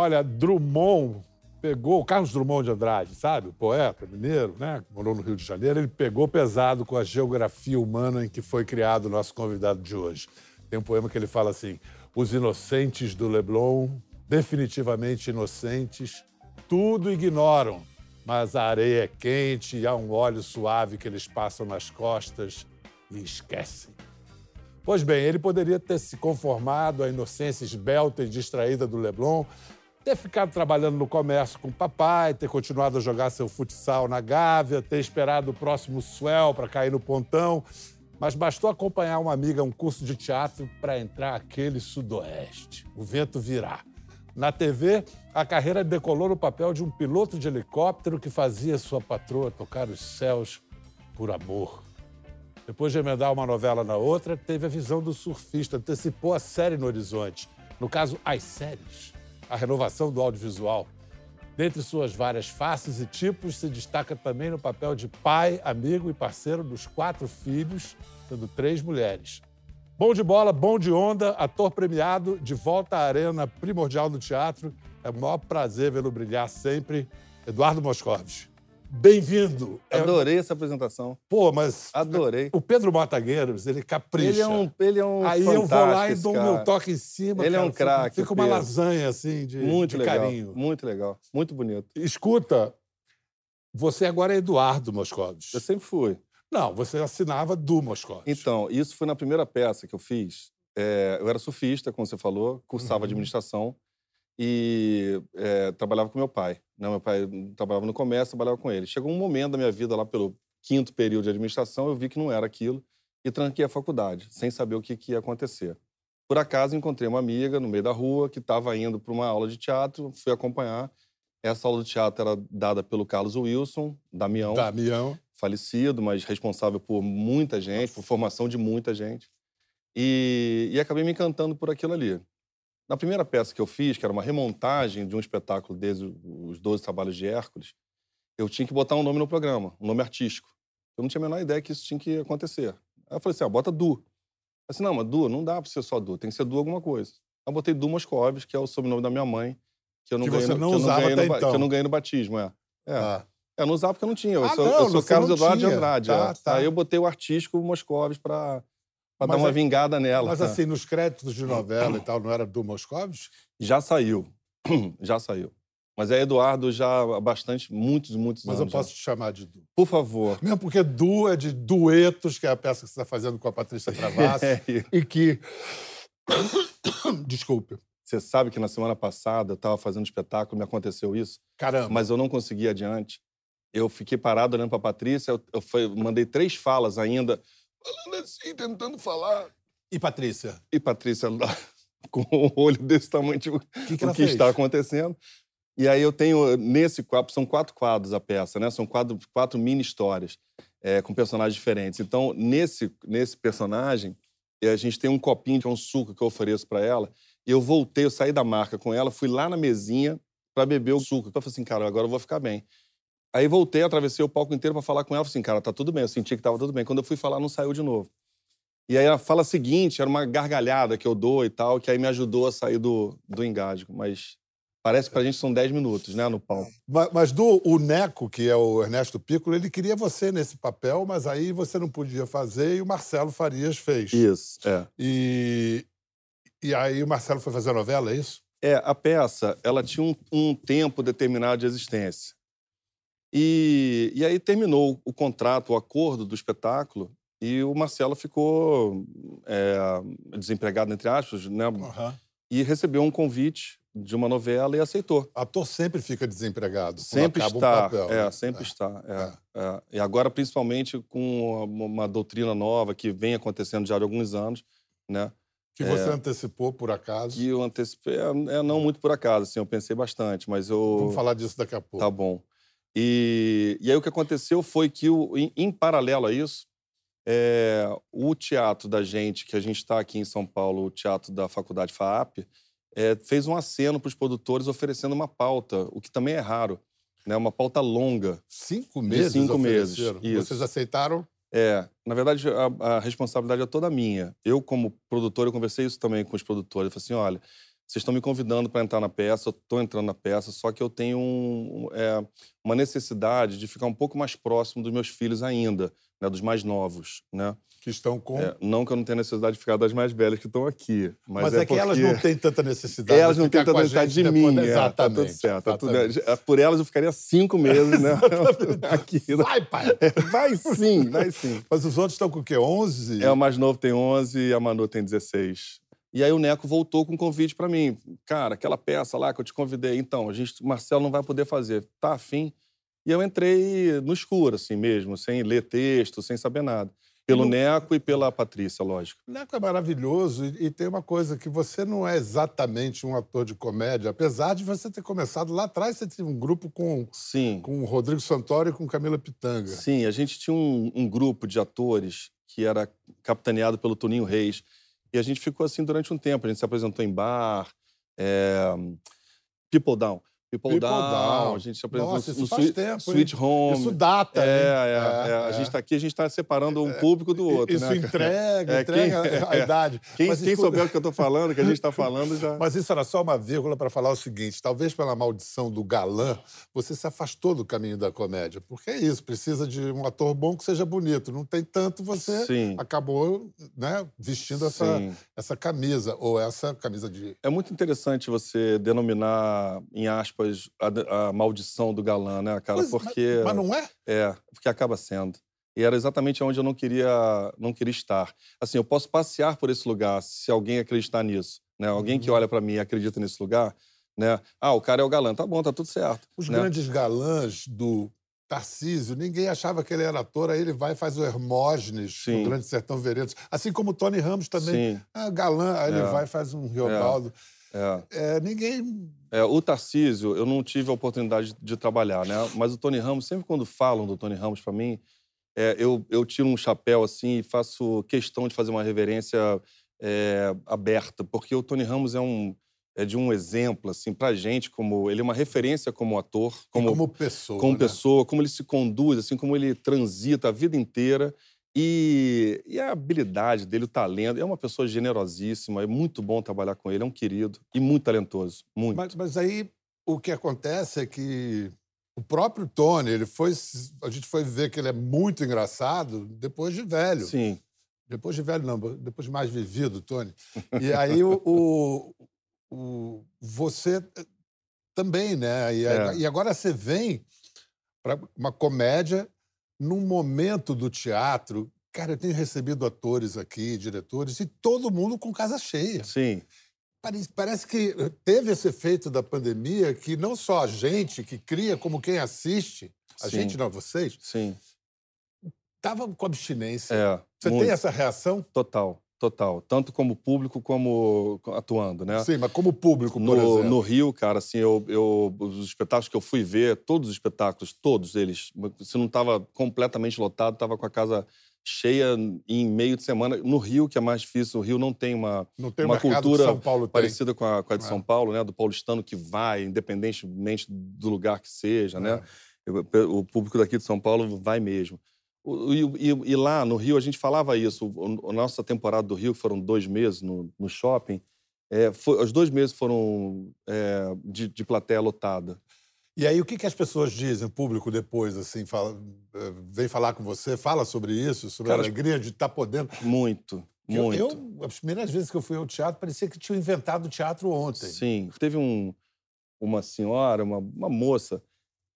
Olha, Drummond pegou, Carlos Drummond de Andrade, sabe? O poeta mineiro, né? Morou no Rio de Janeiro. Ele pegou pesado com a geografia humana em que foi criado o nosso convidado de hoje. Tem um poema que ele fala assim: Os inocentes do Leblon, definitivamente inocentes, tudo ignoram, mas a areia é quente e há um óleo suave que eles passam nas costas e esquecem. Pois bem, ele poderia ter se conformado à inocência esbelta e distraída do Leblon, ter ficado trabalhando no comércio com o papai, ter continuado a jogar seu futsal na Gávea, ter esperado o próximo swell para cair no pontão, mas bastou acompanhar uma amiga a um curso de teatro para entrar aquele sudoeste, o vento virar. Na TV, a carreira decolou no papel de um piloto de helicóptero que fazia sua patroa tocar os céus por amor. Depois de emendar uma novela na outra, teve a visão do surfista, antecipou a série no horizonte. No caso, as séries. A renovação do audiovisual. Dentre suas várias faces e tipos, se destaca também no papel de pai, amigo e parceiro dos quatro filhos, tendo três mulheres. Bom de bola, bom de onda, ator premiado, de volta à arena primordial do teatro. É o maior prazer vê-lo brilhar sempre. Eduardo Moscovis. Bem-vindo. É Adorei essa apresentação. Pô, mas. Adorei. O Pedro Matagueiros, ele capricha. Ele é um, ele é um Aí eu vou lá e dou o meu toque em cima. Ele cara. é um craque. Fica uma lasanha, assim, de, muito de legal, carinho. Muito legal. Muito bonito. Escuta, você agora é Eduardo Moscovis. Eu sempre fui. Não, você assinava do Moscovis. Então, isso foi na primeira peça que eu fiz. É, eu era surfista, como você falou, cursava Uhum. administração e é, trabalhava com meu pai. Né? Meu pai trabalhava no comércio, trabalhava com ele. Chegou um momento da minha vida, lá pelo quinto período de administração, eu vi que não era aquilo e tranquei a faculdade, sem saber o que, que ia acontecer. Por acaso, encontrei uma amiga no meio da rua que estava indo para uma aula de teatro, fui acompanhar. Essa aula de teatro era dada pelo Carlos Wilson, Damião, Damião. falecido, mas responsável por muita gente, por formação de muita gente. E, e acabei me encantando por aquilo ali. Na primeira peça que eu fiz, que era uma remontagem de um espetáculo desde os 12 Trabalhos de Hércules, eu tinha que botar um nome no programa, um nome artístico. Eu não tinha a menor ideia que isso tinha que acontecer. Aí eu falei assim, ah, bota Du. Eu assim, não, mas Du, não dá pra ser só Du, tem que ser Du alguma coisa. Aí eu botei Du Moscovis, que é o sobrenome da minha mãe, que eu não Que ganhei você no- não que eu usava ganhei no até ba- então. Que eu não ganhei no batismo, é. É. Ah. Eu não usava porque eu não tinha. Eu Ah, sou, não, eu sou Carlos não Eduardo de. Andrade. Tá, é. tá. Aí eu botei o artístico Moscovis pra, pra Mas dar uma é- vingada nela. Mas assim, nos créditos de novela e tal, não era do Moscovis? Já saiu. já saiu. Mas é Eduardo já há bastante, muitos, muitos Mas eu anos. já. posso te chamar de Du. Por favor. Mesmo porque Du é de duetos, que é a peça que você está fazendo com a Patrícia Travassi, É, e que. Desculpe. Você sabe que na semana passada eu estava fazendo um espetáculo, me aconteceu isso, Caramba. mas eu não consegui adiante. Eu fiquei parado olhando para Patrícia, eu, eu foi- mandei três falas ainda, falando assim, tentando falar. E Patrícia? E Patrícia com o olho desse tamanho, tipo, O que, que o que fez? está acontecendo. E aí eu tenho, nesse quadro, são quatro quadros a peça, né? São quatro, quatro mini histórias é, com personagens diferentes. Então, nesse, nesse personagem, eh, a gente tem um copinho, que é um suco que eu ofereço para ela. E eu voltei, eu saí da marca com ela, fui lá na mesinha para beber o suco. Eu falei assim, cara, agora eu vou ficar bem. Aí voltei, atravessei o palco inteiro para falar com ela. Falei assim, cara, tá tudo bem. Eu senti que tava tudo bem. Quando eu fui falar, não saiu de novo. E aí a fala seguinte era uma gargalhada que eu dou e tal, que aí me ajudou a sair do, do engasgo. Mas parece que pra gente são 10 minutos, né, no palco. Mas, mas do o Neco, que é o Ernesto Piccolo, ele queria você nesse papel, mas aí você não podia fazer e o Marcelo Farias fez. Isso, é. E, e aí o Marcelo foi fazer a novela, é isso? É, a peça, ela tinha um, um tempo determinado de existência. E, e aí terminou o contrato, o acordo do espetáculo, e o Marcelo ficou é, desempregado, entre aspas, né? E recebeu um convite de uma novela e aceitou. Ator sempre fica desempregado. Sempre acaba um está, papel, é, né? sempre está. é, é. E agora, principalmente com uma, doutrina nova que vem acontecendo já há alguns anos, né? Que você antecipou, por acaso. Que eu antecipei, é, é, não muito por acaso, assim, eu pensei bastante, mas eu... Vamos falar disso daqui a pouco. Tá bom. E, e aí o que aconteceu foi que, o, em, em paralelo a isso, é, o teatro da gente, que a gente está aqui em São Paulo, o teatro da Faculdade FAAP, é, fez um aceno para os produtores oferecendo uma pauta, o que também é raro, né? uma pauta longa. Cinco De meses cinco meses, isso. Vocês aceitaram? É, na verdade, a, a responsabilidade é toda minha. Eu, como produtor, eu conversei isso também com os produtores. Eu falei assim, olha, vocês estão me convidando para entrar na peça, eu estou entrando na peça, só que eu tenho um, é, uma necessidade de ficar um pouco mais próximo dos meus filhos ainda, né, dos mais novos, né? Que estão com... É, não que eu não tenha necessidade de ficar das mais velhas que estão aqui, mas, mas é, é, que elas não têm tanta necessidade Elas não têm tanta necessidade de mim, depois, é, exatamente, tá tudo certo. Tá tudo, é, por elas eu ficaria cinco meses, né? aqui, né? vai, pai! É, vai sim, vai sim. Mas os outros estão com o quê? 11? É, o mais novo tem 11 e a Manu tem 16. E aí o Neco voltou com um convite para mim. Cara, aquela peça lá que eu te convidei, então, a gente, o Marcelo não vai poder fazer. Tá afim? E eu entrei no escuro, assim mesmo, sem ler texto, sem saber nada. Pelo no... Neco e pela Patrícia, lógico. O Neco é maravilhoso e, e, tem uma coisa que você não é exatamente um ator de comédia, apesar de você ter começado lá atrás, você tinha um grupo com, Sim. com o Rodrigo Santoro e com Camila Pitanga. Sim, a gente tinha um, um grupo de atores que era capitaneado pelo Toninho Reis. E a gente ficou assim durante um tempo. A gente se apresentou em bar, é... People Down. People, People Down. Down. A gente se apresentou Nossa, no, no faz tempo, Sweet hein? Home. Isso data, é, é, é, é, A gente está aqui, a gente está separando um público do outro. Isso né? entrega, é, entrega quem, a idade. Quem, Mas quem isso... souber o que eu estou falando, que a gente está falando já. Mas isso era só uma vírgula para falar o seguinte: talvez pela maldição do galã, você se afastou do caminho da comédia. Porque é isso, precisa de um ator bom que seja bonito. Não tem tanto, você Sim. acabou né, vestindo essa, essa camisa, ou essa camisa de. É muito interessante você denominar, em aspas, a, a maldição do galã, né, cara? Mas, porque. Mas, mas não é? É, porque acaba sendo. E era exatamente onde eu não queria, não queria estar. Assim, eu posso passear por esse lugar se alguém acreditar nisso. Né? Alguém uhum. que olha para mim e acredita nesse lugar, né? Ah, o cara é o galã. Tá bom, tá tudo certo. Os né? grandes galãs do Tarcísio, ninguém achava que ele era ator, aí ele vai e faz o Hermógenes Sim. no Grande Sertão Veredas. Assim como o Tony Ramos também. Sim. Ah, galã, aí É. ele vai e faz um Riobaldo. É. É, ninguém É, o Tarcísio, eu não tive a oportunidade de trabalhar, né? Mas o Tony Ramos, sempre quando falam do Tony Ramos para mim, é, eu, eu tiro um chapéu assim e faço questão de fazer uma reverência é, aberta, porque o Tony Ramos é um é de um exemplo assim para gente como ele é uma referência como ator, como, como como pessoa. como né? pessoa, como ele se conduz, assim, como ele transita a vida inteira. E, e a habilidade dele, o talento. É uma pessoa generosíssima, é muito bom trabalhar com ele, é um querido e muito talentoso. Muito. Mas, mas aí o que acontece é que o próprio Tony, ele foi. A gente foi ver que ele é muito engraçado depois de velho. Sim. Depois de velho, não, depois de mais vivido, Tony. E aí o, o, o- você também, né? E, É. e agora você vem para uma comédia num momento do teatro. Cara, eu tenho recebido atores aqui, diretores, e todo mundo com casa cheia. Sim. Parece, parece que teve esse efeito da pandemia que não só a gente que cria, como quem assiste, a Sim. gente não, vocês, Sim. tava com abstinência. É. Você muito. tem essa reação? Total, total. Tanto como público como atuando, né? Sim, mas como público, por No, exemplo. no Rio, cara, assim, eu, eu, os espetáculos que eu fui ver, todos os espetáculos, todos eles, se não estava completamente lotado, estava com a casa cheia em meio de semana. No Rio, que é mais difícil, o Rio não tem uma, Não tem uma cultura parecida com a, com a de É. São Paulo, né? Do paulistano que vai, independentemente do lugar que seja, né? É. O público daqui de São Paulo vai mesmo. E, e- e lá no Rio a gente falava isso. A nossa temporada do Rio, que foram dois meses no, no shopping, é, foi- os dois meses foram é, de, de plateia lotada. E aí, o que, que as pessoas dizem, o público, depois, assim, fala, eh, vem falar com você, fala sobre isso, sobre Cara, a alegria de estar podendo. Muito, Eu- muito. Eu, as primeiras vezes que eu fui ao teatro, parecia que tinham inventado o teatro ontem. Sim. Teve um, uma senhora, uma, uma moça,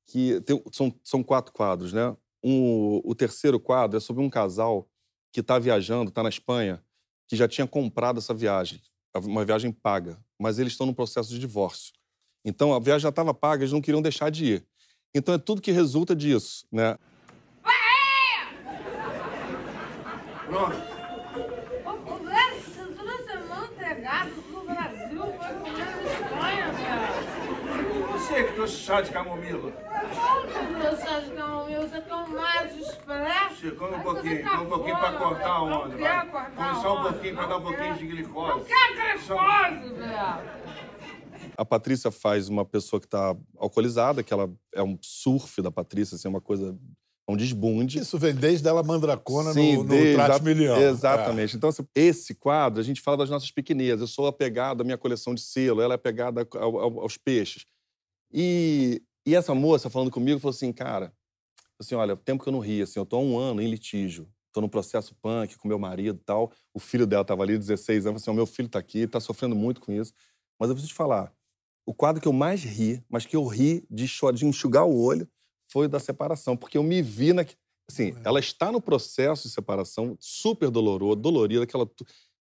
que tem- são, são quatro quadros, né? Um, o terceiro quadro é sobre um casal que está viajando, está na Espanha, que já tinha comprado essa viagem, uma viagem paga, mas eles estão no processo de divórcio. Então a viagem já estava paga, eles não queriam deixar de ir. Então é tudo que resulta disso, né? Pronto. Você que trouxe chá de camomila? É? Você um mais um pouquinho, um pouquinho pra cafona, cortar a onda. Não vai. quer cortar Come só um pouquinho pra não dar um pouquinho de Não glicose. quer Só- glicose, velho. A Patrícia faz uma pessoa que está alcoolizada, que ela é um surf da Patrícia, assim, é uma coisa É um desbunde. Isso vem desde ela mandracona Sim, no, no de- Trate exa- Milhão. É. Exatamente. Então, assim, esse quadro, a gente fala das nossas pequenezas. Eu sou apegado à minha coleção de selo, ela é apegada ao- ao- aos peixes. E, e essa moça falando comigo falou assim, cara, assim, olha, tempo que eu não ri, assim, eu tô há um ano em litígio, tô no processo punk com meu marido e tal. O filho dela tava ali, 16 anos, assim, o meu filho tá aqui, tá sofrendo muito com isso. Mas eu preciso te falar, o quadro que eu mais ri, mas que eu ri de, de enxugar o olho, foi o da separação, porque eu me vi na. Assim, ela está no processo de separação, super doloroso, dolorida, aquela.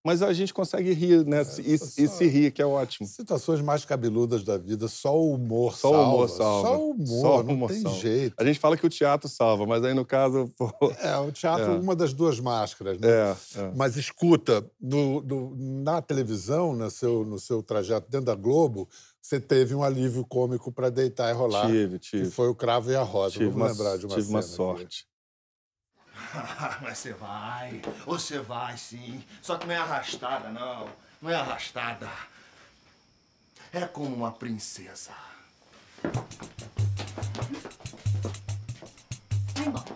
Mas a gente consegue rir, né? se- e, só- e se rir, que é ótimo. Situações mais cabeludas da vida, só o humor Só o salva. humor salva. Só o humor, Só o não humor tem salva. jeito. A gente fala que o teatro salva, mas aí no caso. Pô, É, o teatro É. uma das duas máscaras, né? é, é. Mas escuta, no- no- na televisão, no seu, no seu trajeto dentro da Globo, você teve um alívio cômico para deitar e rolar, Tive, que tive. foi o Cravo e a Rosa. Tive Vamos uma, lembrar de uma tive uma cena aqui. Mas você vai, você vai sim. Só que não é arrastada, não. Não é arrastada. É como uma princesa. Vai embora.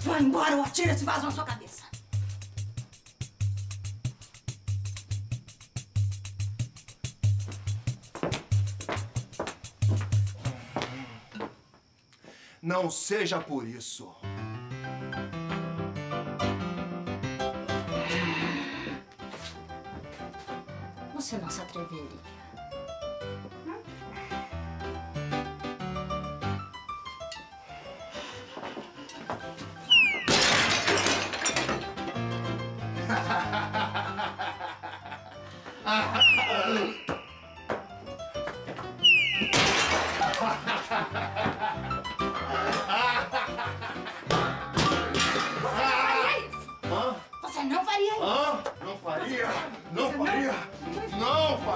Vai embora ou atira esse vaso na sua cabeça. Não seja por isso. Você não se atreveria. Você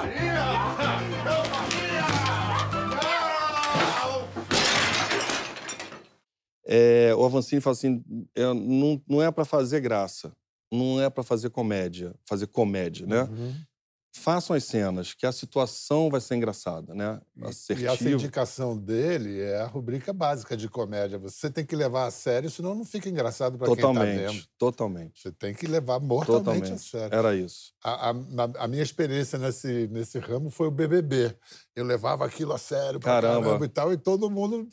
Não faria? Não faria? Não! É, o Avancini fala assim: é, não, não é para fazer graça, não é para fazer comédia, fazer comédia, né? Uhum. Façam as cenas, que a situação vai ser engraçada, né? E essa Assertivo. indicação dele é a rubrica básica de comédia. Você tem que levar a sério, senão não fica engraçado para quem está vendo. Totalmente. Você tem que levar mortalmente a Totalmente. sério. Era isso. A, a- a minha experiência nesse, nesse ramo foi o BBB. Eu levava aquilo a sério pra Caramba. caramba e tal, e todo mundo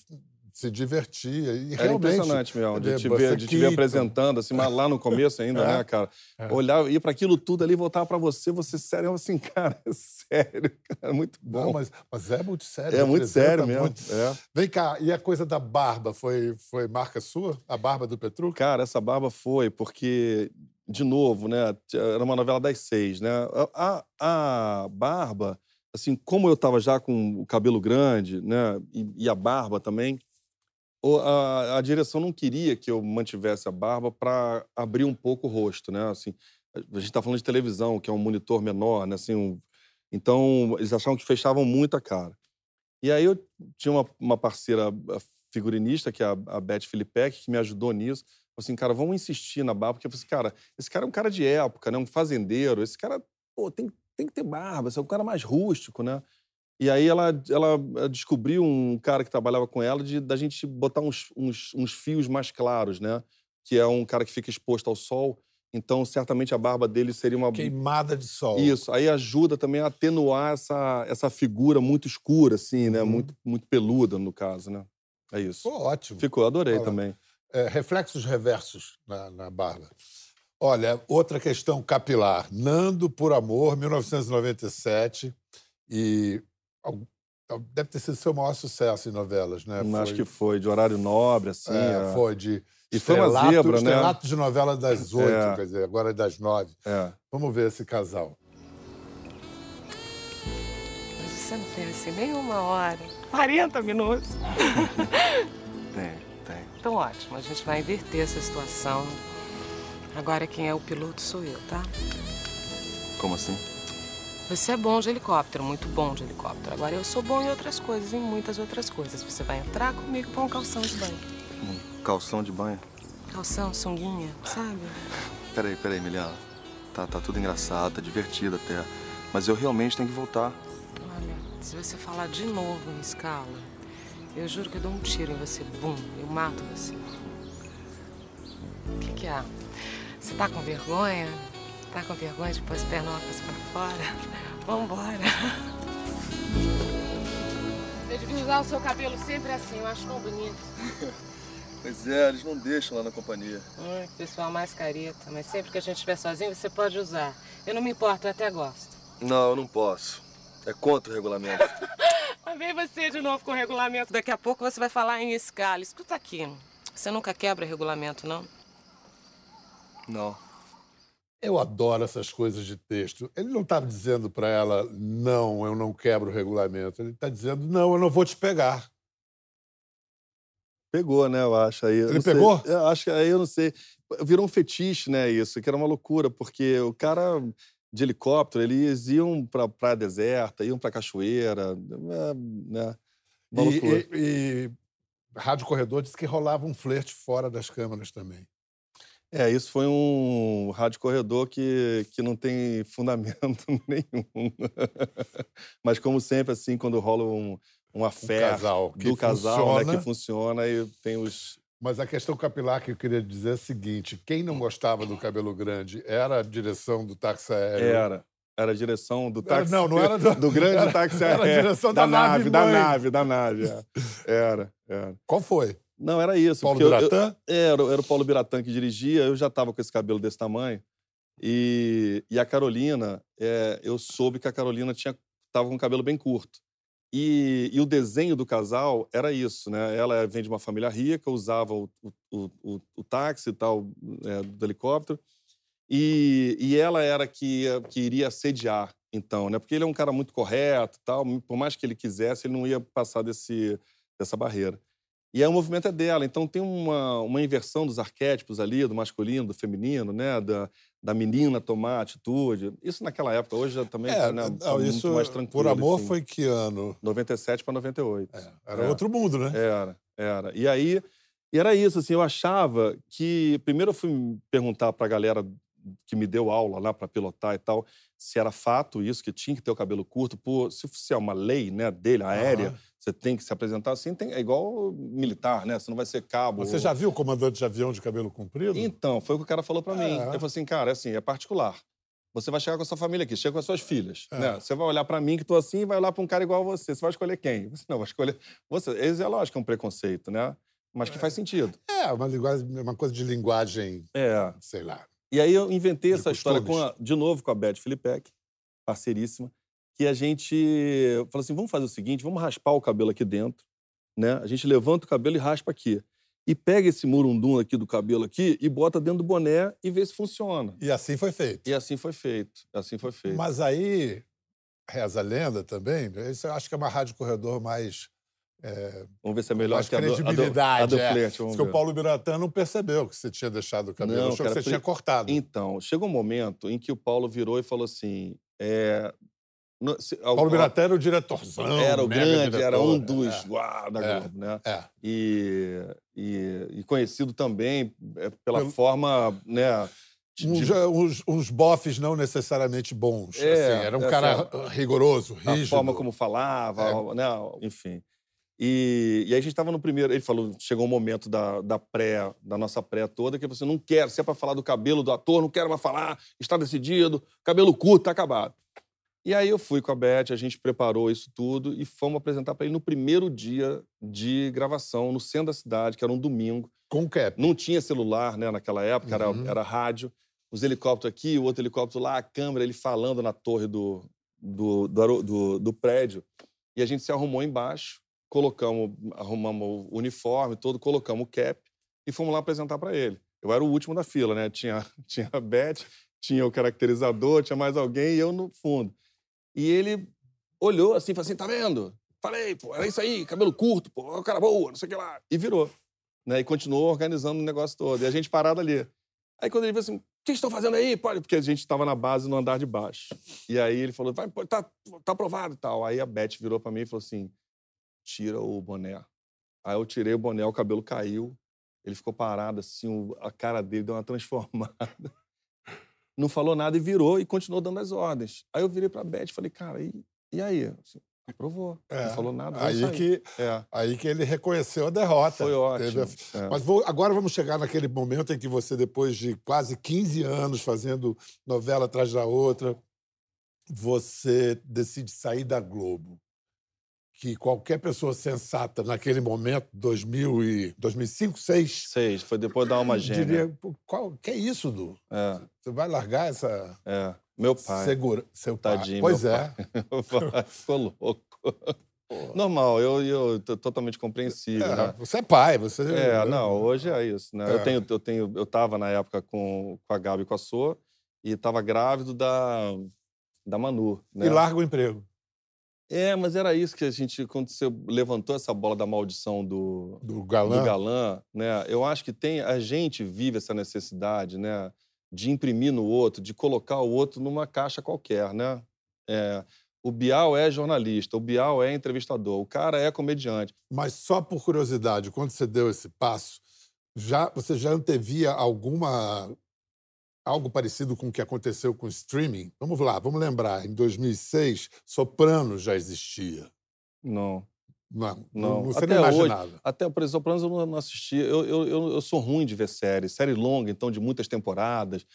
se divertia. E Era realmente, impressionante mesmo, de é, te ver, de te ver apresentando, assim, mas lá no começo ainda, É. né, cara? É. Olhar, ir para aquilo tudo ali, voltar para você, você sério, eu assim, cara, é sério, cara, muito bom. Não, mas, mas é muito sério. é muito representa sério mesmo. muito. É. Vem cá, e a coisa da barba foi, foi marca sua? A barba do Petrucci? Cara, essa barba foi porque, de novo, né? Era uma novela das seis, né? A, a barba, assim, como eu tava já com o cabelo grande, né? E, e a barba também, a, a direção não queria que eu mantivesse a barba para abrir um pouco o rosto, né? Assim, a gente tá falando de televisão, que é um monitor menor, né? Assim, um- então, eles achavam que fechavam muito a cara. E aí eu tinha uma, uma parceira figurinista, que é a, a Beth Filipek, que me ajudou nisso. Falei assim, cara, vamos insistir na barba, porque eu falei assim, cara, esse cara é um cara de época, né? Um fazendeiro, esse cara, pô, tem, tem que ter barba, esse é um cara mais rústico, né? E aí ela, ela eh, descobriu um cara que trabalhava com ela de da gente botar uns, uns, uns fios mais claros, né? Que é um cara que fica exposto ao sol. Então, certamente a barba dele seria uma Queimada de sol. isso, aí ajuda também a atenuar essa, essa figura muito escura, assim, né? Uhum. Muito, muito peluda, no caso, né? É isso. Ficou ótimo. Ficou, adorei Fala. também. É, reflexos reversos na, na barba. Olha, outra questão capilar. Nando por Amor, 1997. E deve ter sido seu maior sucesso em novelas, né? Acho que foi, de horário nobre, assim. é, é. foi de. E foi uma zebra, né? estrelato de novela das oito, É. quer dizer, agora é das nove. É. Vamos ver esse casal. Mas você não tem assim nenhuma hora. 40 minutos. tem, tem. Então ótimo, a gente vai inverter essa situação. Agora quem é o piloto sou eu, tá? Como assim? Você é bom de helicóptero, muito bom de helicóptero. Agora eu sou bom em outras coisas, em muitas outras coisas. Você vai entrar comigo pra um calção de banho. Um calção de banho? Calção, sunguinha, sabe? Peraí, peraí, Emiliano. Tá, tá tudo engraçado, tá divertido até. Mas eu realmente tenho que voltar. Olha, se você falar de novo em escala, Eu juro que eu dou um tiro em você. Bum, eu mato você. O que, que é? Você tá com vergonha? Tá com vergonha de pôr as pernocas pra fora? Vambora. Você devia usar o seu cabelo sempre assim, eu acho tão bonito. Pois é, eles não deixam lá na companhia. Hum, pessoal mais careta, mas sempre que a gente estiver sozinho, você pode usar. Eu não me importo, eu até gosto. Não, eu não posso. É contra o regulamento. Lá vem você de novo com o regulamento. Daqui a pouco você vai falar em escala. Escuta aqui, você nunca quebra regulamento, não? não. Eu adoro essas coisas de texto. Ele não estava dizendo para ela, não, eu não quebro o regulamento. Ele está dizendo, não, eu não vou te pegar. Pegou, né, eu acho. Aí, eu Ele não sei. pegou? Eu acho que aí eu não sei. Virou um fetiche, né, isso, que era uma loucura, porque o cara de helicóptero, eles iam pra praia deserta, iam pra cachoeira, é, né? Uma E, loucura. e, e Rádio Corredor disse que rolava um flerte fora das câmeras também. É, isso foi um rádio corredor que, que não tem fundamento nenhum. Mas, como sempre, assim, quando rola um, uma fé casal que do casal, né, funciona. que funciona, e tem os. Mas a questão capilar que eu queria dizer é a seguinte: quem não gostava do cabelo grande era a direção do táxi aéreo. Era. Era a direção do Era- táxi. não, não era do- do grande era- táxi era a aéreo. direção da nave da mãe. nave, da nave. é. Era, era. Qual foi? Não, era isso. Paulo porque eu- eu- Biratã? era, era o Paulo Biratã que dirigia, eu já estava com esse cabelo desse tamanho. E, e a Carolina, é, eu soube que a Carolina tinha tava com o cabelo bem curto. E, e o desenho do casal era isso, né? Ela vem de uma família rica, usava o, o, o, o- táxi e tal, é, do helicóptero. E, e ela era que, que iria assediar, então, né? Porque ele é um cara muito correto tal. Por mais que ele quisesse, ele não ia passar desse, dessa barreira. E aí o movimento é dela. Então tem uma, uma inversão dos arquétipos ali, do masculino, do feminino, né? Da, da menina tomar atitude. Isso naquela época. Hoje já também É, né, não, tá muito isso mais tranquilo. por amor assim. foi que ano? 97 para 98. Era É. outro mundo, né? Era, era. E aí, e era isso, assim, eu achava que. Primeiro eu fui perguntar pra galera que me deu aula lá para pilotar e tal, se era fato isso, que tinha que ter o cabelo curto, por, se se é uma lei né, dele, aérea, Aham. você tem que se apresentar assim, tem, é igual militar, né? Você não vai ser cabo. Você já viu o comandante de avião de cabelo comprido? Então, foi o que o cara falou pra mim. É. Ele falou assim, cara, assim, é particular. Você vai chegar com a sua família aqui, chega com as suas filhas. É. Né? Você vai olhar pra mim que tô assim e vai olhar pra um cara igual a você. Você vai escolher quem? Você não, vai escolher você. Esse é lógico é um preconceito, né? Mas que faz sentido. É, uma, linguagem, uma coisa de linguagem, É. sei lá. E aí eu inventei De essa história com costumes. a- de novo com a Beth Filipek, parceiríssima, que a gente falou assim, vamos fazer o seguinte, vamos raspar o cabelo aqui dentro, né? A gente levanta o cabelo e raspa aqui. E pega esse murundum aqui do cabelo aqui e bota dentro do boné e vê se funciona. E assim foi feito. E assim foi feito. Assim foi feito. Mas aí, reza a lenda também, isso eu acho que é uma rádio corredor mais. Vamos ver se é melhor mais que a do, a do, credibilidade. a do é. flerte. Porque o ver. Paulo Biratã não percebeu que você tinha deixado o cabelo. Não, achou que cara, você pri- tinha cortado. Então, chegou um momento em que o Paulo virou e falou assim... É, no- se- Paulo Biratã era o diretorzão. era o grande, era um diretor. dos uau, da É. Globo, né? É. E, e, e conhecido também é, pela Pelo- forma, né? de- Uns, uns, uns bofes não necessariamente bons. É, assim, era um essa- cara rigoroso, a rígido. forma como falava, É. né? Enfim. E, e aí a gente estava no primeiro. Ele falou: chegou um momento da, da pré, da nossa pré toda, que você não quer, se é para falar do cabelo do ator, não quero mais falar, está decidido, cabelo curto, tá acabado. E aí eu fui com a Beth, a gente preparou isso tudo e fomos apresentar para ele no primeiro dia de gravação, no centro da cidade, que era um domingo. Com cap. Não tinha celular, né, naquela época, era, Uhum. era rádio. Os helicópteros aqui, o outro helicóptero lá, a câmera, ele falando na torre do, do, do, do- do prédio. E a gente se arrumou embaixo, colocamos, arrumamos o uniforme todo, colocamos o cap e fomos lá apresentar para ele. Eu era o último da fila, né? Tinha, tinha a Beth, tinha o caracterizador, tinha mais alguém e eu no fundo. E ele olhou assim, falou assim, tá vendo? Falei, pô, era isso aí, cabelo curto, pô, o cara boa, não sei o que lá. E virou né? E continuou organizando o negócio todo. E a gente parado ali. Aí quando ele viu assim, o que estão fazendo aí? Porque a gente estava na base no andar de baixo. E aí ele falou, vai, tá, tá aprovado e tal. Aí a Beth virou para mim e falou assim, tira o boné. Aí eu tirei o boné, o cabelo caiu. Ele ficou parado assim, a cara dele deu uma transformada. Não falou nada e virou e continuou dando as ordens. Aí eu virei pra Beth e falei, cara, e, e aí? Assim, Aprovou. É. Não falou nada. Aí sair. que, É. aí que ele reconheceu a derrota. Foi ótimo. A- É. Mas vou- agora vamos chegar naquele momento em que você, depois de quase 15 anos fazendo novela atrás da outra, você decide sair da Globo. Que qualquer pessoa sensata naquele momento, 2000 e 2005, 2006, Seis. Foi depois da alma gêmea. diria: "Pô, qual, que é isso, Du? É, Você vai largar essa é. Meu pai. segura, seu pai?" Tadinho, Pois meu é. Meu pai ficou louco. Normal, eu, eu totalmente compreensível. É, né? Você é pai, você. É, não, hoje é isso, né? É. Eu tenho, eu tenho, eu tava na época com, com a Gabi e com a Sô e tava grávido da, da Manu, né? E larga o emprego É, mas era isso que a gente, quando você levantou essa bola da maldição do, do galã. do galã, né? Eu acho que tem a gente vive essa necessidade, né, de imprimir no outro, de colocar o outro numa caixa qualquer, né? É, o Bial é jornalista, o Bial é entrevistador, o cara é comediante. Mas só por curiosidade, quando você deu esse passo, já você já antevia alguma algo parecido com o que aconteceu com o streaming? Vamos lá, vamos lembrar. Em 2006, Soprano já existia. Não. Não, Não. você Até não hoje- imaginava. Até, por exemplo, Sopranos eu não não assisti. Eu, eu, eu, eu sou ruim de ver série. Série longa, então, de muitas temporadas.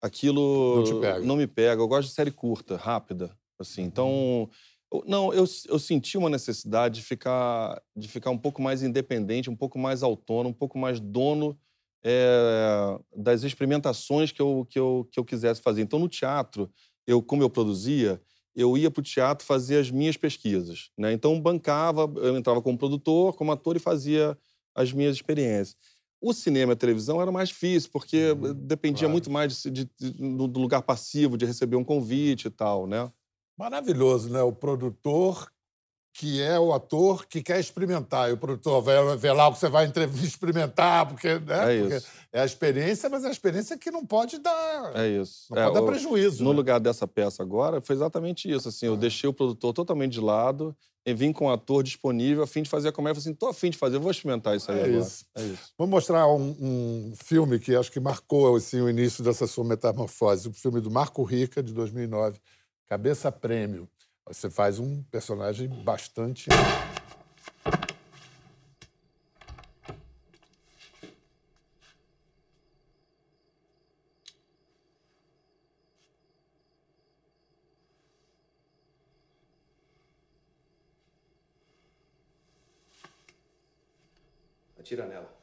Aquilo Não te pega. não me pega. Eu gosto de série curta, rápida. Assim. Então, eu- não, eu, eu senti uma necessidade de ficar, de ficar um pouco mais independente, um pouco mais autônomo, um pouco mais dono é, das experimentações que eu, que, eu, que eu quisesse fazer. Então, no teatro, eu, como eu produzia, eu ia para o teatro fazer as minhas pesquisas. Né? Então, bancava, eu entrava como produtor, como ator e fazia as minhas experiências. O cinema e a televisão era mais difícil, porque dependia claro. muito mais de- de- do lugar passivo, de receber um convite e tal, né? Maravilhoso, né? O produtor que é o ator que quer experimentar. E o produtor vai ver lá o que você vai experimentar, porque, né? É Porque é a experiência, mas é a experiência que não pode dar, É isso. não É, pode dar o- prejuízo. No né? lugar dessa peça agora, foi exatamente isso. Assim, eu deixei o produtor totalmente de lado e vim com o ator disponível a fim de fazer a comédia. Eu falei assim, tô a fim de fazer, eu vou experimentar isso aí É agora. isso. É isso. Vamos mostrar um, um filme que acho que marcou assim, o início dessa sua metamorfose. O filme do Marco Rica, de 2009, Cabeça Prêmio. Você faz um personagem bastante... Atira nela.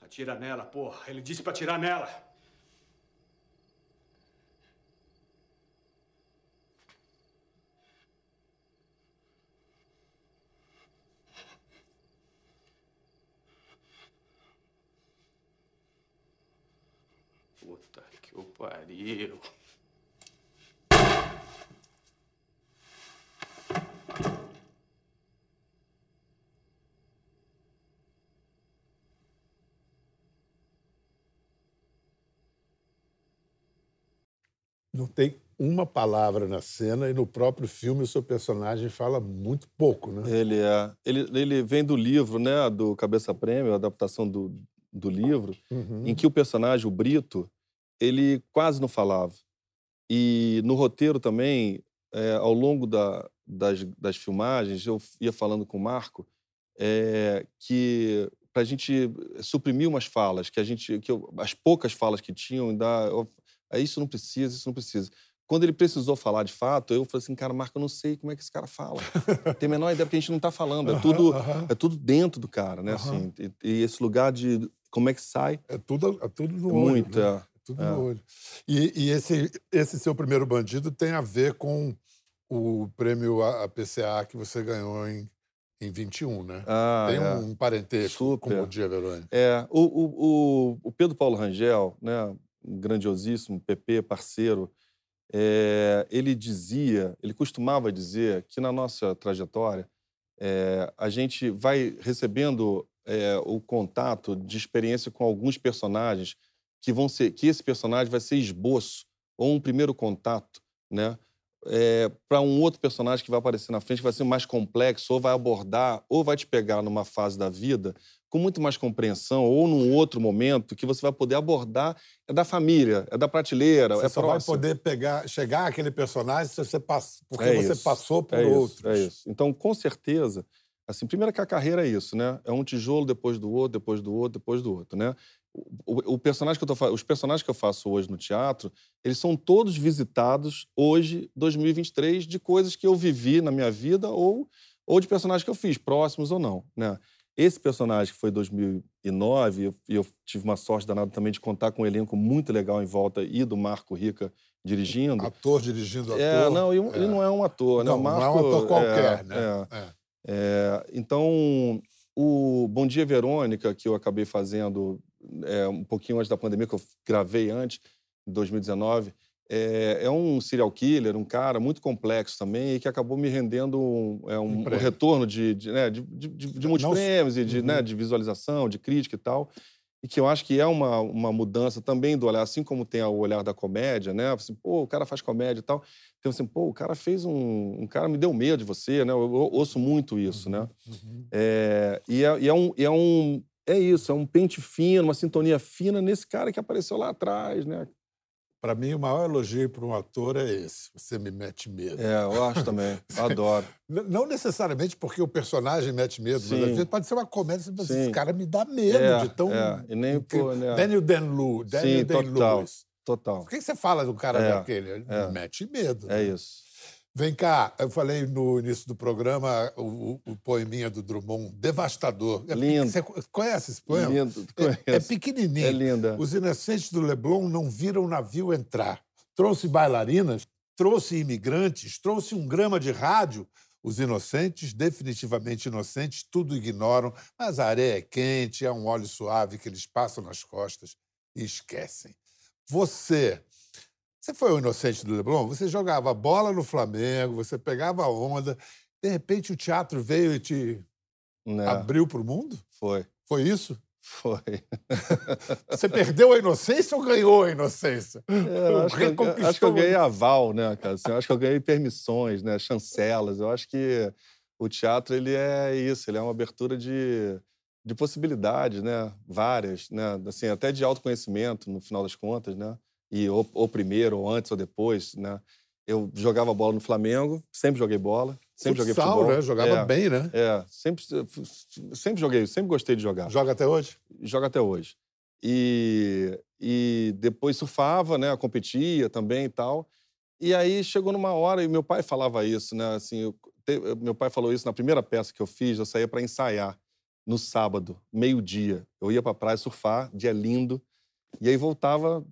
Atira nela, porra. Ele disse pra atirar nela. Puta que o pariu. Não tem uma palavra na cena e no próprio filme o seu personagem fala muito pouco, né? Ele é. Ele, ele vem do livro, né? Do Cabeça Prêmio, a adaptação do, do livro, Uhum. em que o personagem, o Brito, ele quase não falava. E no roteiro também, é, ao longo da- das, das filmagens, eu ia falando com o Marco é, que para a gente suprimir umas falas, que a gente, que eu- as poucas falas que tinham, dá, eu, "Ah, isso não precisa, isso não precisa. Quando ele precisou falar de fato, eu falei assim, cara, Marco, eu não sei como é que esse cara fala. Tem a menor ideia, porque a gente não está falando. É tudo, é tudo dentro do cara, né? Assim, e, e esse lugar de como é que sai, É tudo, é tudo no olho. muito. né? é. É tudo É. no olho. E, e esse, esse seu primeiro bandido tem a ver com o prêmio a- a PCA que você ganhou em, em 21, né? Ah, tem é. um parentesco com o Dia Verônica. É, o, o, o, o Pedro Paulo Rangel, né, um grandiosíssimo PP, parceiro, é, ele dizia, ele costumava dizer que na nossa trajetória é, a gente vai recebendo é, o contato de experiência com alguns personagens que vão ser, que esse personagem vai ser esboço ou um primeiro contato, né? para um outro personagem que vai aparecer na frente, que vai ser mais complexo, ou vai abordar, ou vai te pegar numa fase da vida com muito mais compreensão ou num outro momento que você vai poder abordar é da família, é da prateleira, Você é só próximo. vai poder pegar, chegar àquele personagem se você pass... porque É você passou por é isso, outros. é isso. Então, com certeza, assim, primeiro que a carreira é isso, né? É um tijolo depois do outro, depois do outro, depois do outro, né? O, o personagem que eu tô, os personagens que eu faço hoje no teatro, eles são todos visitados hoje, 2023, de coisas que eu vivi na minha vida ou, ou de personagens que eu fiz, próximos ou não, né? Esse personagem que foi 2009, e eu, eu tive uma sorte danada também de contar com um elenco muito legal em volta e do Marco Rica dirigindo. Ator dirigindo ator. É, não, ele não é um ator, né? Não, O não é um Marco, ator qualquer, é, né? é. É. Então, o Bom Dia Verônica, que eu acabei fazendo é, um pouquinho antes da pandemia, que eu gravei antes, em 2019, é, é um serial killer, um cara muito complexo também, e que acabou me rendendo um, é, um, Um retorno de, de, né, de, de, de- muitos prêmios, e de, né, Uhum. de visualização, de crítica e tal. E que eu acho que é uma, uma mudança também do olhar, assim como tem o olhar da comédia, né? Assim, pô, o cara faz comédia e tal. Então, assim, pô, o cara fez um. Um cara me deu medo de você, né? Eu, eu ouço muito isso, né? Uhum. É, e, é, e é um, é um. É isso, é um pente fino, uma sintonia fina nesse cara que apareceu lá atrás, né? Para mim, o maior elogio para um ator é esse. Você me mete medo. É, eu acho também. Eu adoro. Não necessariamente porque o personagem mete medo, mas Sim. às vezes pode ser uma comédia. Você pensa, Sim. Esse cara me dá medo É, de tão. é, e nem, incrível." pô, né? Daniel Dan-Lu, Daniel Sim, Dan total. Lewis. Total. Por que você fala do cara É, daquele? Ele é. me mete medo. É né? isso. Vem cá, eu falei no início do programa o, o- poeminha do Drummond, devastador. É, Lindo. Você conhece esse poema? Lindo, É, é conheço. pequenininho. É linda. Os inocentes do Leblon não viram o navio entrar. Trouxe bailarinas, trouxe imigrantes, trouxe um grama de rádio. Os inocentes, definitivamente inocentes, tudo ignoram, mas a areia é quente, há um óleo suave que eles passam nas costas e esquecem. Você, você foi o inocente do Leblon? Você jogava bola no Flamengo, você pegava a onda, de repente o teatro veio e te Né? abriu para o mundo? Foi. Foi isso? Foi. Você perdeu a inocência ou ganhou a inocência? É, eu acho, que eu, acho que eu ganhei aval, né, cara? Assim, eu acho que eu ganhei permissões, né? Chancelas. Eu acho que o teatro, ele é isso. Ele é uma abertura de, de possibilidades, né? Várias, né? Assim, até de autoconhecimento, no final das contas, né? E ou, ou primeiro, ou antes, ou depois, né? Eu jogava bola no Flamengo, sempre joguei bola, sempre joguei Futsal, futebol. né? Jogava É, bem, né? É, sempre, sempre joguei, sempre gostei de jogar Joga até hoje? joga até hoje. E, e depois surfava, né? Competia também e tal. E aí chegou numa hora, e meu pai falava isso, né? Assim, eu- te- meu pai falou isso na primeira peça que eu fiz, eu saía para ensaiar no sábado, meio-dia. Eu ia para praia surfar, dia lindo, e aí voltava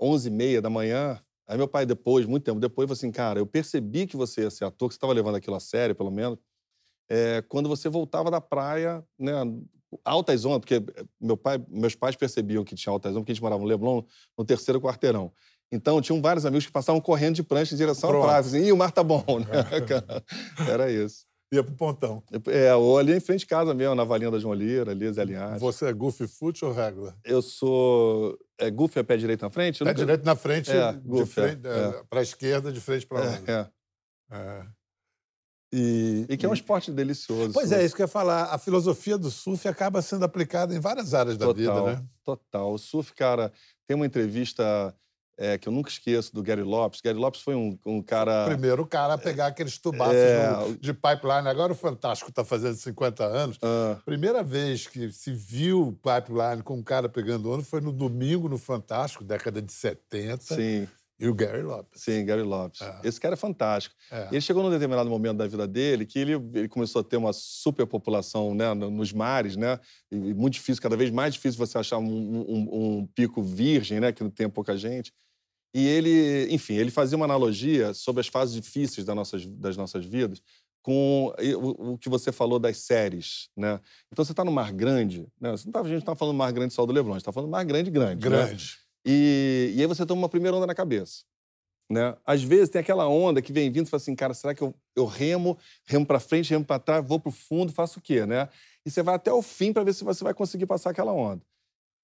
11h30 da manhã. Aí meu pai, depois, muito tempo depois, falou assim: Cara, eu percebi que você ia ser ator, que você estava levando aquilo a sério, pelo menos, é, quando você voltava da praia, né? Altas ondas, porque eh, meu pai, meus pais percebiam que tinha altas ondas, porque a gente morava no Leblon, no terceiro quarteirão. Então, tinham vários amigos que passavam correndo de prancha em direção à Pronto. praia. Assim, Ih, o mar tá bom, né? cara? Era isso. Ia pro pontão. É, ou ali em frente de casa mesmo, na Valinha da João Lira, ali, Zé Linhares. Você é goofy foot ou regular? Eu sou... É, Goofy é pé direito na frente? Pé nunca- direito na frente, É, de goofy, frente é, é. para a esquerda, de frente para onde? É, é. É. E, E que é um esporte delicioso. Pois é, isso que eu ia falar. A filosofia do surf acaba sendo aplicada em várias áreas da vida, Total, né? total. O surf, cara, tem uma entrevista é, que eu nunca esqueço do Gary Lopes. Gary Lopes foi um, um cara. Primeiro o cara a pegar aqueles tubaços É, de pipeline. Agora o Fantástico está fazendo 50 anos. Ah, Primeira vez que se viu pipeline com um cara pegando onda foi no domingo no Fantástico, década de 70. sim, E o Gary Lopes. sim, Gary Lopes. É. Esse cara é fantástico. É. Ele chegou num determinado momento da vida dele que ele, ele começou a ter uma superpopulação né, no- nos mares, né? E muito difícil, cada vez mais difícil você achar um, um- um pico virgem, né? Que não tenha pouca gente. E ele, enfim, ele fazia uma analogia sobre as fases difíceis das nossas, das nossas vidas com o, o que você falou das séries, né? Então você está no Mar Grande, né? Você não tá, a gente não está falando Mar Grande só do Leblon, a gente está falando Mar Grande, grande. né? Grande. E, e aí você toma uma primeira onda na cabeça. Né? Às vezes tem aquela onda que vem vindo e fala assim, cara, será que eu, eu remo, remo para frente, remo para trás, vou para o fundo, faço o quê, né? E você vai até o fim para ver se você vai conseguir passar aquela onda.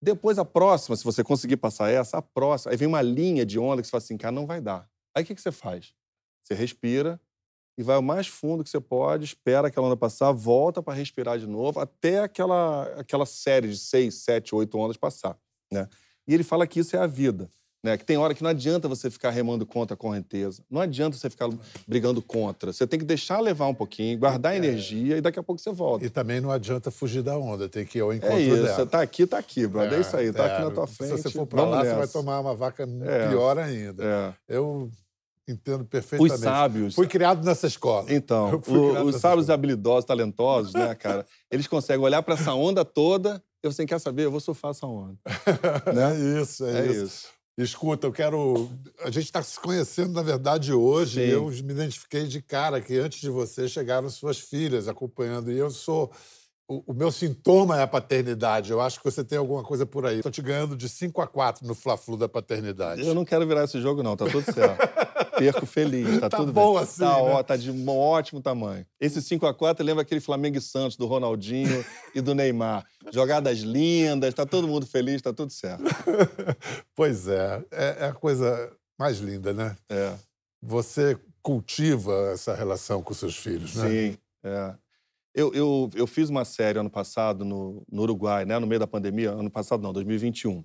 Depois, a próxima, se você conseguir passar essa, a próxima, aí vem uma linha de onda que você fala assim, cara, não vai dar. Aí o que, que você faz? Você respira, e vai o mais fundo que você pode, espera aquela onda passar, volta para respirar de novo, até aquela, aquela série de seis, sete, oito ondas passar. Né? E ele fala que isso é a vida. Né? Que tem hora que não adianta você ficar remando contra a correnteza. Não adianta você ficar brigando contra. Você tem que deixar levar um pouquinho, guardar energia e daqui a pouco você volta. E também não adianta fugir da onda, tem que ir ao encontro É isso, dela. você tá aqui, tá aqui, brother. É, isso aí, tá é. aqui na tua frente. Se você for pra lá, você nessa. vai tomar uma vaca É. pior ainda. É. Eu entendo perfeitamente. Os sábios. Fui criado nessa escola. Então, o- os sábios e escola. habilidosos, talentosos, né, cara? Eles conseguem olhar para essa onda toda e você quer saber, eu vou surfar essa onda. É isso, é, É isso. isso. Escuta, eu quero. A gente está se conhecendo, na verdade, hoje. Sim. E eu me identifiquei de cara que antes de você chegaram suas filhas acompanhando. E eu sou. O, o meu sintoma é a paternidade. Eu acho que você tem alguma coisa por aí. Estou te ganhando de 5 a 4 no Fla-Flu da paternidade. Eu não quero virar esse jogo, não, tá tudo certo. Perco feliz, tá, Tá tudo bom bem. assim, Tá, né? ó, tá de um ótimo tamanho. Esse 5x4 lembra aquele Flamengo e Santos do Ronaldinho e do Neymar. Jogadas lindas, tá todo mundo feliz, tá tudo certo. Pois é, é, é a coisa mais linda, né? É. Você cultiva essa relação com seus filhos, né? Sim, é. Eu, eu, eu fiz uma série ano passado no, no Uruguai, né? No meio da pandemia. Ano passado não, 2021.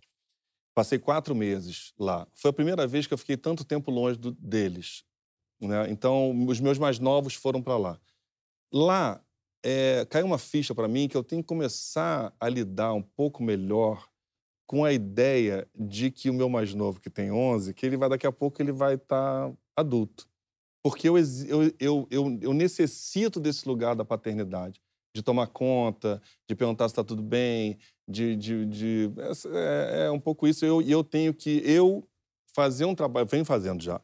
Passei quatro meses lá. Foi a primeira vez que eu fiquei tanto tempo longe do- deles. Né? Então, os meus mais novos foram para lá. Lá, é, caiu uma ficha para mim que eu tenho que começar a lidar um pouco melhor com a ideia de que o meu mais novo, que tem 11, que ele vai daqui a pouco ele vai estar adulto. Porque eu, eu, eu, eu, eu necessito desse lugar da paternidade, de tomar conta, de perguntar se está tudo bem, de. de, de- é, é um pouco isso. Eu- E eu, tenho que eu fazer um trabalho, venho fazendo já.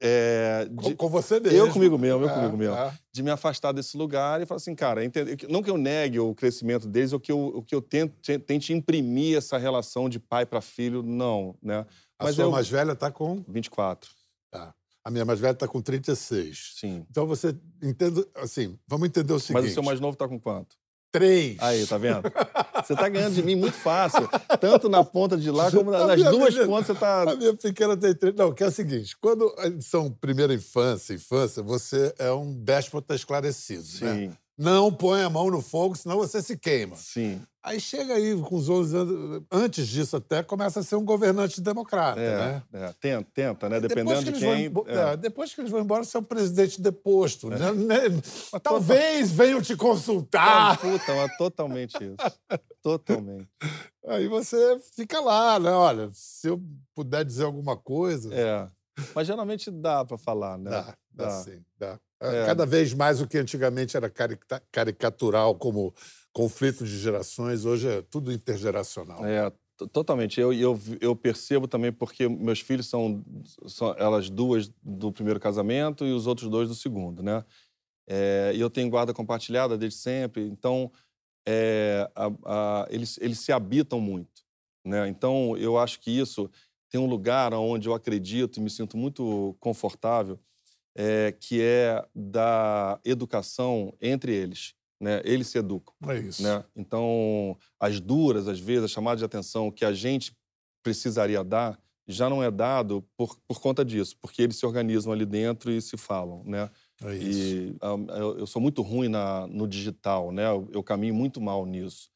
é, Com, de- com você mesmo. eu comigo mesmo, eu É, comigo mesmo. é. De me afastar desse lugar e falar assim, cara, entende- não que eu negue o crescimento deles, ou que eu, o que eu tente, tente imprimir essa relação de pai para filho, não, né? A Mas sua eu- mais velha está com. 24, Tá. A minha mais velha está com 36. sim. Então você entende. Assim, vamos entender o seguinte. Mas o seu mais novo tá com quanto? Três. Aí, tá vendo? Você tá ganhando de mim muito fácil. Tanto na ponta de lá como na- nas duas menina- pontas você tá. A minha pequena tem três. Não, que é o seguinte: quando são primeira infância, infância, você é um déspota esclarecido. Né? Sim, Não põe a mão no fogo, senão você se queima. sim. Aí chega aí com os 11 anos, antes disso até, começa a ser um governante democrata, É, né? é, tenta, tenta, né? Dependendo que de vão quem. embo- é. é, depois que eles vão embora, você é um presidente deposto. né? Né? Talvez venham te consultar. puta, mas totalmente isso. Totalmente. Aí você fica lá, né? Olha, se eu puder dizer alguma coisa. É. Mas geralmente dá pra falar, né? Dá, dá, Dá. sim, dá. É. Cada vez mais o que antigamente era carica- caricatural como conflito de gerações, hoje é tudo intergeracional. É, totalmente. Eu, eu, eu percebo também porque meus filhos são, são elas duas do primeiro casamento e os outros dois do segundo, né? É, e eu tenho guarda compartilhada desde sempre, então é, a- a- eles, eles se habitam muito, né? Então eu acho que isso tem um lugar onde eu acredito e me sinto muito confortável, é, que é da educação entre eles, né? Eles se educam É isso. né? Então, as duras, às vezes, a chamada de atenção que a gente precisaria dar já não é dado por, por conta disso, porque eles se organizam ali dentro e se falam, né? É isso. E eu, eu sou muito ruim na, no digital, né? Eu, eu caminho muito mal nisso.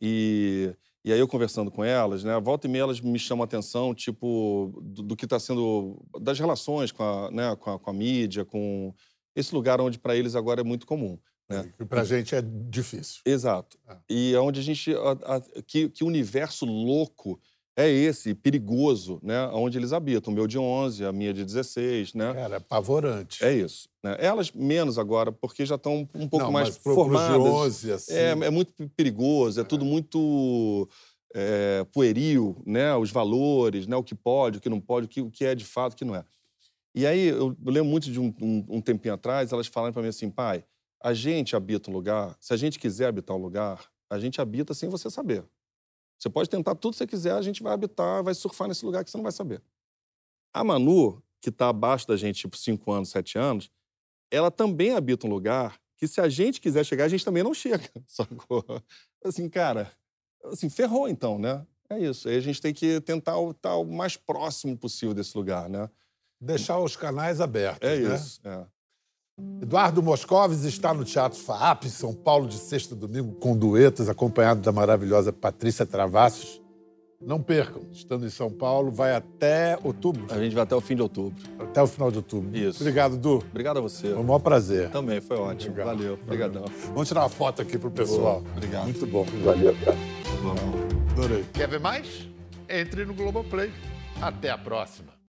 E, e aí eu conversando com elas, né? Volta e meia elas me chamam a atenção, tipo, do, do que está sendo... das relações com a, né? com, a, com a mídia, com esse lugar onde para eles agora é muito comum. Né? Que pra gente é difícil. Exato. Ah. E é onde a gente. a- a- que, que universo louco é esse, perigoso, né? Onde eles habitam. O meu de 11, a minha de 16, né? Cara, é apavorante. É isso. Né? Elas menos agora, porque já estão um pouco Não, mais mas pro, pros de formadas. 11, assim, É, é muito perigoso, é tudo muito é, pueril, né? Os valores, né? O que pode, o que não pode, o que, o que é de fato, o que não é. E aí, eu, eu lembro muito de um, um- um tempinho atrás, elas falaram para mim assim, pai, a gente habita um lugar, se a gente quiser habitar um lugar, a gente habita sem você saber. Você pode tentar tudo que você quiser, a gente vai habitar, vai surfar nesse lugar que você não vai saber. A Manu, que está abaixo da gente, tipo, 5 anos, 7 anos, ela também habita um lugar que se a gente quiser chegar, a gente também não chega, sacou? Assim, cara, assim, ferrou então, né? É isso. Aí a gente tem que tentar estar o mais próximo possível desse lugar, né? Deixar os canais abertos, É né? isso. É. Eduardo Moscovis está no Teatro FAAP, em São Paulo, de sexta a domingo, com duetos, acompanhado da maravilhosa Patrícia Travassos. Não percam, estando em São Paulo, vai até outubro. A gente vai até o fim de outubro. Até o final de outubro. Isso. Obrigado, Du. Obrigado a você. Foi um maior prazer. Também, foi ótimo. Obrigado. Valeu. Obrigadão. Vamos tirar uma foto aqui pro pessoal. Boa, obrigado. Muito bom. Valeu, cara. Vamos. Adorei. Quer ver mais? Entre no Globoplay. Até a próxima.